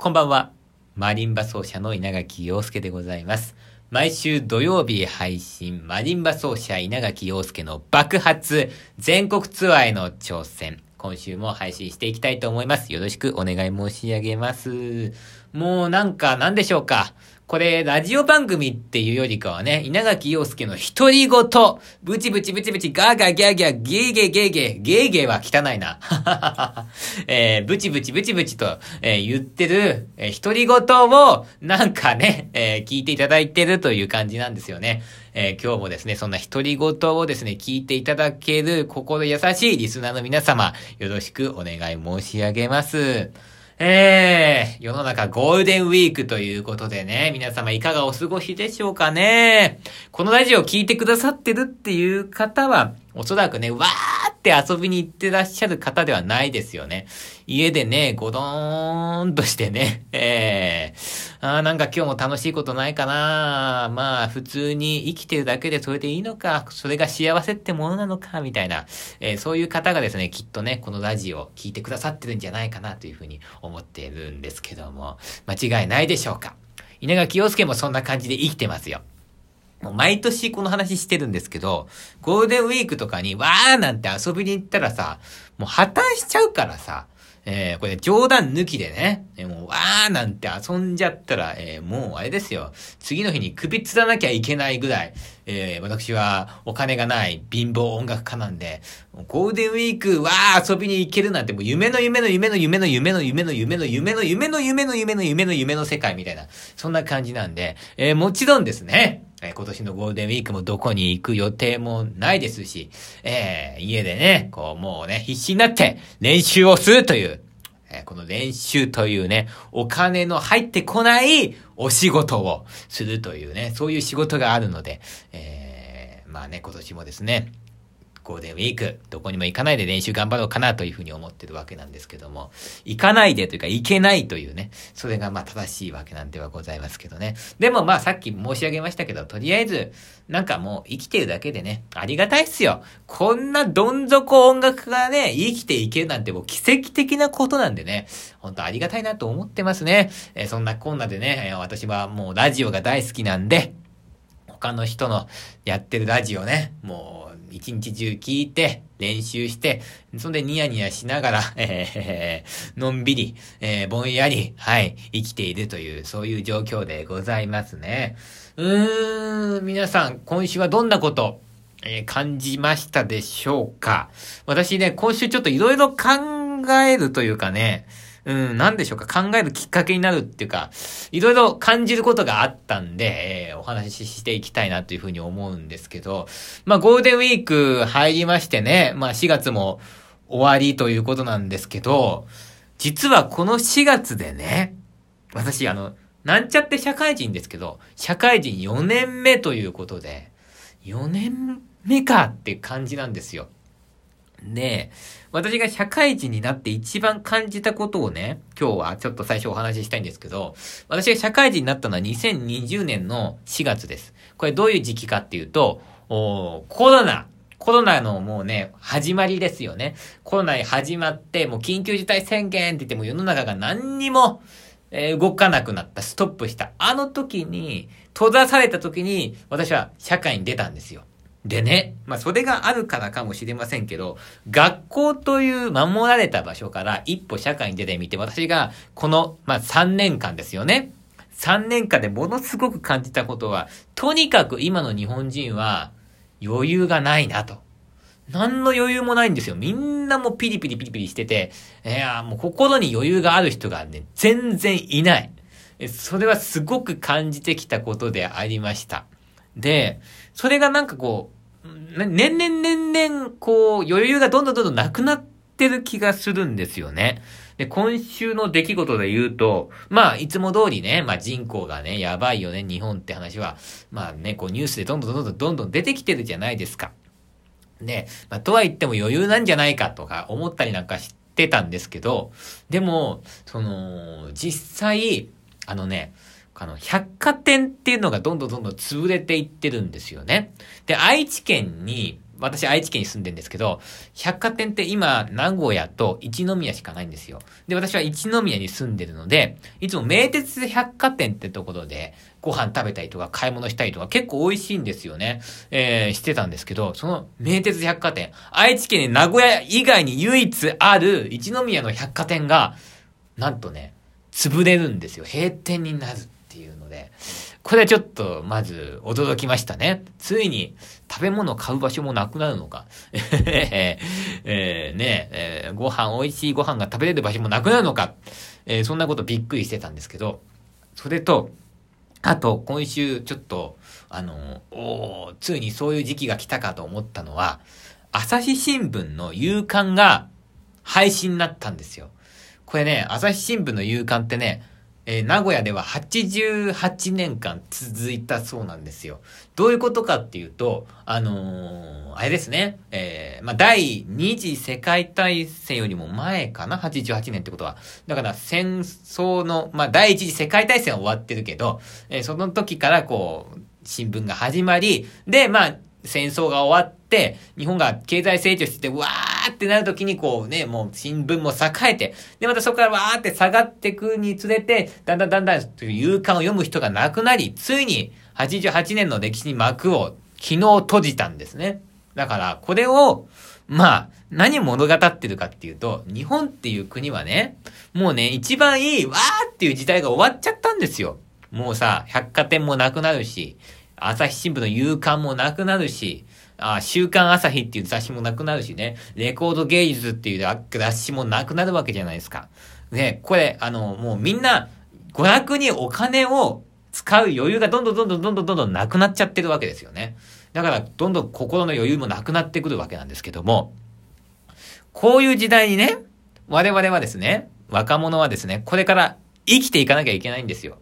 こんばんは。マリンバ奏者の稲垣陽介でございます。毎週土曜日配信、マリンバ奏者稲垣陽介の爆発全国ツアーへの挑戦。今週も配信していきたいと思います。よろしくお願い申し上げます。もうなんか、何でしょうか。これ、ラジオ番組っていうよりかはね、稲垣陽介の独り言、ブチブチブチブチ、ガーガーギャーギャー、ゲーゲーゲーゲー、ゲーゲーは汚いな。えー、ブチブチブチブチと、えー言ってる、えー独り言を、なんかね、えー聞いていただいてるという感じなんですよね。えー今日もですね、そんな独り言をですね、聞いていただける心優しいリスナーの皆様、よろしくお願い申し上げます。えー、世の中ゴールデンウィークということでね、皆様いかがお過ごしでしょうかね。このラジオを聴いてくださってるっていう方は、おそらくね、わーって遊びに行ってらっしゃる方ではないですよね。家でね、ごどーんとしてね、えー、あーなんか今日も楽しいことないかな。まあ、普通に生きてるだけでそれでいいのか、それが幸せってものなのか、みたいな、えーそういう方がですね、きっとね、このラジオを聞いてくださってるんじゃないかなというふうに思っているんですけども、間違いないでしょうか。稲垣陽介もそんな感じで生きてますよ。もう毎年この話してるんですけど、ゴールデンウィークとかにわーなんて遊びに行ったらさ、もう破綻しちゃうからさ、えー、これ冗談抜きでね、えーもうわーなんて遊んじゃったら、えーもうあれですよ。次の日に首つらなきゃいけないぐらい、えー私はお金がない貧乏音楽家なんで、ゴールデンウィークわー遊びに行けるなんてもう夢の夢の夢の夢の夢の夢の夢の夢の夢の夢の夢の夢の夢の世界みたいな、そんな感じなんで、えーもちろんですね、え今年のゴールデンウィークもどこに行く予定もないですし、えー家でね、こうもうね、必死になって練習をするという、えーこの練習というね、お金の入ってこないお仕事をするというね、そういう仕事があるので、えーまあね、今年もですね、ゴールデンウィーク、どこにも行かないで練習頑張ろうかなというふうに思ってるわけなんですけども、行かないでというか行けないというね、それがまあ正しいわけなんではございますけどね。でもまあさっき申し上げましたけど、とりあえず、なんかもう生きてるだけでね、ありがたいっすよ。こんなどん底音楽がね、生きていけるなんてもう奇跡的なことなんでね、本当ありがたいなと思ってますね。えーそんなこんなでね、私はもうラジオが大好きなんで、他の人のやってるラジオね、もう一日中聞いて、練習して、そんでニヤニヤしながら、えー のんびり、えーぼんやり、はい、生きているという、そういう状況でございますね。うーん、皆さん、今週はどんなこと、えー感じましたでしょうか？私ね、今週ちょっといろいろ考えるというかね、うん、なんでしょうか考えるきっかけになるっていうか、いろいろ感じることがあったんで、えーお話ししていきたいなというふうに思うんですけど、まあゴールデンウィーク入りましてね、まあ4月も終わりということなんですけど、実はこの4月でね、私あの、なんちゃって社会人ですけど、社会人4年目ということで、4年目かって感じなんですよ。で、私が社会人になって一番感じたことをね、今日はちょっと最初お話ししたいんですけど、私が社会人になったのは2020年の4月です。これどういう時期かっていうと、おーコロナ。コロナのもうね、始まりですよね。コロナに始まって、もう緊急事態宣言って言っても世の中が何にも、えー動かなくなった、ストップした。あの時に、閉ざされた時に、私は社会に出たんですよ。でね、まあそれがあるからかもしれませんけど、学校という守られた場所から一歩社会に出てみて、私がこの、まあ3年間ですよね。3年間でものすごく感じたことは、とにかく今の日本人は余裕がないなと。何の余裕もないんですよ。みんなもピリピリピリピリしてて、いや、もう心に余裕がある人がね、全然いない。それはすごく感じてきたことでありました。で、それがなんかこう、年々年々、こう、余裕がどんどんどんどんなくなってる気がするんですよね。で、今週の出来事で言うと、まあ、いつも通りね、まあ人口がね、やばいよね、日本って話は、まあね、こうニュースでどんどんどんどんどんどん出てきてるじゃないですか。で、まあ、とは言っても余裕なんじゃないかとか思ったりなんかしてたんですけど、でも、その、実際、あのね、あの、百貨店っていうのがどんどんどんどん潰れていってるんですよね。で、愛知県に、私愛知県に住んでるんですけど、百貨店って今、名古屋と一宮しかないんですよ。で、私は一宮に住んでるので、いつも名鉄百貨店ってところで、ご飯食べたりとか買い物したりとか結構美味しいんですよね。えー、してたんですけど、その名鉄百貨店、愛知県に名古屋以外に唯一ある一宮の百貨店が、なんとね、潰れるんですよ。閉店になるっていうので、これはちょっと、まず、驚きましたね。ついに、食べ物買う場所もなくなるのか。えー、ねえー、ご飯、美味しいご飯が食べれる場所もなくなるのか。えー、そんなことびっくりしてたんですけど、それと、あと、今週、ちょっと、あの、おついにそういう時期が来たかと思ったのは、朝日新聞の夕刊が配信になったんですよ。これね、朝日新聞の夕刊ってね、えー、名古屋では88年間続いたそうなんですよ。どういうことかっていうと、あのー、あれですね、えー、まあ、第二次世界大戦よりも前かな ?88 年ってことは。だから戦争の、まあ、第一次世界大戦は終わってるけど、え、その時からこう、新聞が始まり、で、まあ、戦争が終わって、日本が経済成長して、わーーってなるときにこうね、もう新聞も栄えて、で、またそこからわーって下がってくにつれて、だんだんだんだん勇敢を読む人がなくなり、ついに88年の歴史に幕を昨日閉じたんですね。だから、これを、まあ、何物語ってるかっていうと、日本っていう国はね、もうね、一番いい、わーっていう時代が終わっちゃったんですよ。もうさ、百貨店もなくなるし、朝日新聞の夕刊もなくなるし、あ週刊朝日っていう雑誌もなくなるしね、レコード芸術っていう雑誌もなくなるわけじゃないですか。ね、これ、あの、もうみんな、娯楽にお金を使う余裕がどんどんどんどんどんどんどんどんなくなっちゃってるわけですよね。だから、どんどん心の余裕もなくなってくるわけなんですけども、こういう時代にね、我々はですね、若者はですね、これから生きていかなきゃいけないんですよ。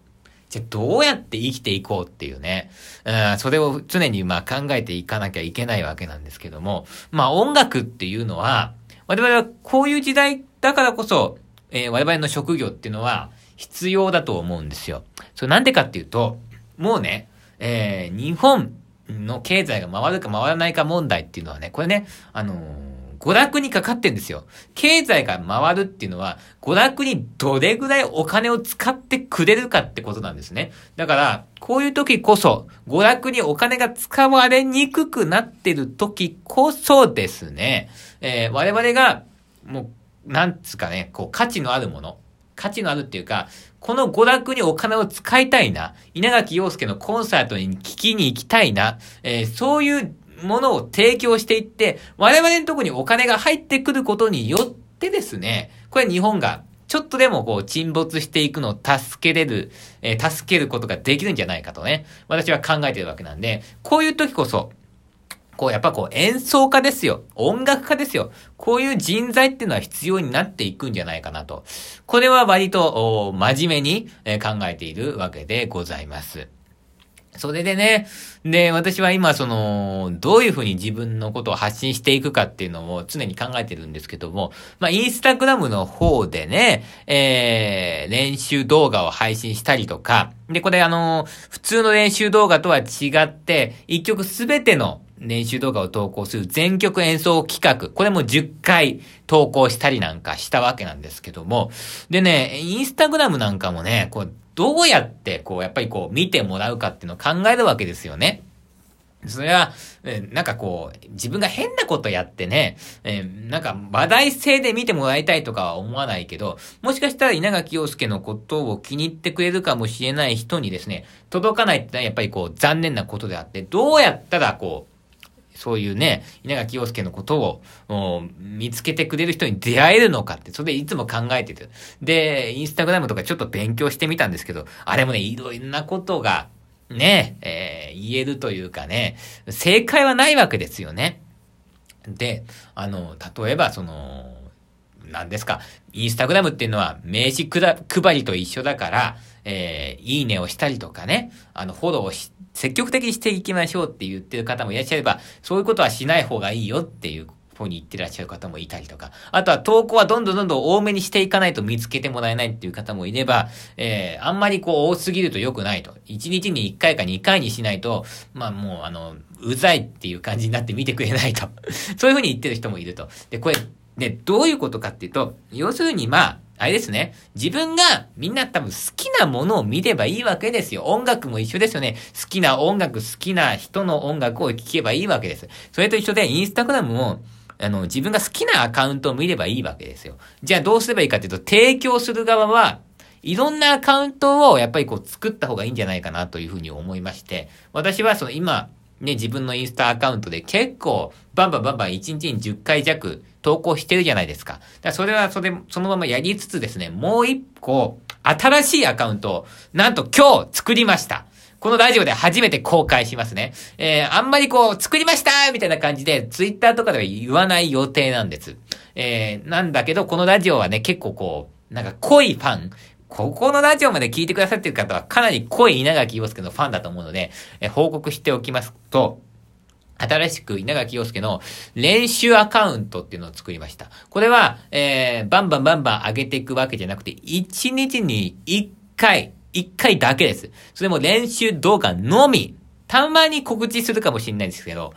じゃどうやって生きていこうっていうね、うん、それを常にまあ考えていかなきゃいけないわけなんですけども、まあ音楽っていうのは、我々はこういう時代だからこそ、えー、我々の職業っていうのは必要だと思うんですよ。それなんでかっていうと、もうね、えー、日本の経済が回るか回らないか問題っていうのはね、これね、あのー娯楽にかかってんですよ。経済が回るっていうのは、娯楽にどれぐらいお金を使ってくれるかってことなんですね。だから、こういう時こそ、娯楽にお金が使われにくくなってる時こそですね、えー、我々が、もう、なんつうかね、こう、価値のあるもの。価値のあるっていうか、この娯楽にお金を使いたいな。稲垣陽介のコンサートに聞きに行きたいな。えー、そういうものを提供していって、我々のとこにお金が入ってくることによってですね、これ日本がちょっとでもこう沈没していくのを助けれる、えー、助けることができるんじゃないかとね、私は考えてるわけなんで、こういう時こそ、こうやっぱこう演奏家ですよ。音楽家ですよ。こういう人材っていうのは必要になっていくんじゃないかなと。これは割と真面目に考えているわけでございます。それでね、で、私は今、その、どういうふうに自分のことを発信していくかっていうのを常に考えてるんですけども、まあ、インスタグラムの方でね、えー、練習動画を配信したりとか、で、これあの、普通の練習動画とは違って、一曲すべての練習動画を投稿する全曲演奏企画。これも10回投稿したりなんかしたわけなんですけども。でね、インスタグラムなんかもね、こう、どうやって、こう、やっぱりこう、見てもらうかっていうのを考えるわけですよね。それは、えなんかこう、自分が変なことやってね、え、なんか話題性で見てもらいたいとかは思わないけど、もしかしたら稲垣陽介のことを気に入ってくれるかもしれない人にですね、届かないってのはやっぱりこう、残念なことであって、どうやったらこう、そういうね、稲垣陽介のことを見つけてくれる人に出会えるのかって、それでいつも考えてて。で、インスタグラムとかちょっと勉強してみたんですけど、あれもね、いろんなことが、ね、えー、言えるというかね、正解はないわけですよね。で、あの、例えばその、何ですか、インスタグラムっていうのは名刺配りと一緒だから、えー、いいねをしたりとかね、あの、フォローをし積極的にしていきましょうって言ってる方もいらっしゃれば、そういうことはしない方がいいよっていうふうに言ってらっしゃる方もいたりとか、あとは投稿はどんどんどんどん多めにしていかないと見つけてもらえないっていう方もいれば、えー、あんまりこう多すぎると良くないと。1日に1回か2回にしないと、まあもうあの、うざいっていう感じになって見てくれないと。そういうふうに言ってる人もいると。で、これ、ね、どういうことかっていうと、要するにまあ、あれですね。自分がみんな多分好きなものを見ればいいわけですよ。音楽も一緒ですよね。好きな音楽、好きな人の音楽を聴けばいいわけです。それと一緒で、インスタグラムも、あの、自分が好きなアカウントを見ればいいわけですよ。じゃあどうすればいいかっていうと、提供する側は、いろんなアカウントをやっぱりこう作った方がいいんじゃないかなというふうに思いまして、私はその今、ね、自分のインスタアカウントで結構バンバンバンバン1日に10回弱投稿してるじゃないですか。だからそれはそれ、そのままやりつつですね、もう一個新しいアカウントをなんと今日作りました。このラジオで初めて公開しますね。えー、あんまりこう、作りましたみたいな感じで、ツイッターとかでは言わない予定なんです。えー、なんだけど、このラジオはね、結構こう、なんか濃いファン、ここのラジオまで聞いてくださってる方はかなり濃い稲垣陽介のファンだと思うので、え報告しておきますと、新しく稲垣陽介の練習アカウントっていうのを作りました。これは、えー、バンバンバンバン上げていくわけじゃなくて、1日に1回、1回だけです。それも練習動画のみ。たまに告知するかもしれないですけど、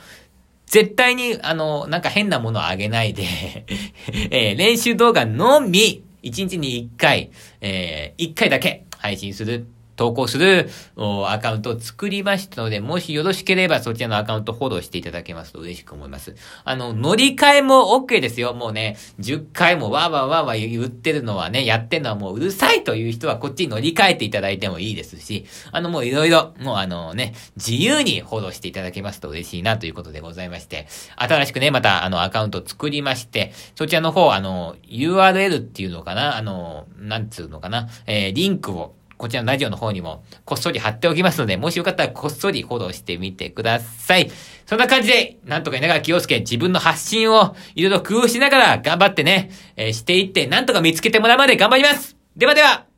絶対に、あの、なんか変なものをあげないで えー、練習動画のみ1日に1回、えー、1回だけ配信する。投稿するアカウントを作りましたので、もしよろしければそちらのアカウントフォローしていただけますと嬉しく思います。あの、乗り換えも OK ですよ。もうね、10回もわーわーわーわー言ってるのはね、やってんのはもううるさいという人はこっちに乗り換えていただいてもいいですし、あの、もういろいろ、もうあのね、自由にフォローしていただけますと嬉しいなということでございまして、新しくね、またあのアカウント作りまして、そちらの方、あの、URL っていうのかな、あの、なんつうのかな、えー、リンクをこちらのラジオの方にもこっそり貼っておきますので、もしよかったらこっそりフォローしてみてください。そんな感じで、なんとか稲川清介自分の発信をいろいろ工夫しながら頑張ってね、えー、していって、なんとか見つけてもらうまで頑張りますではでは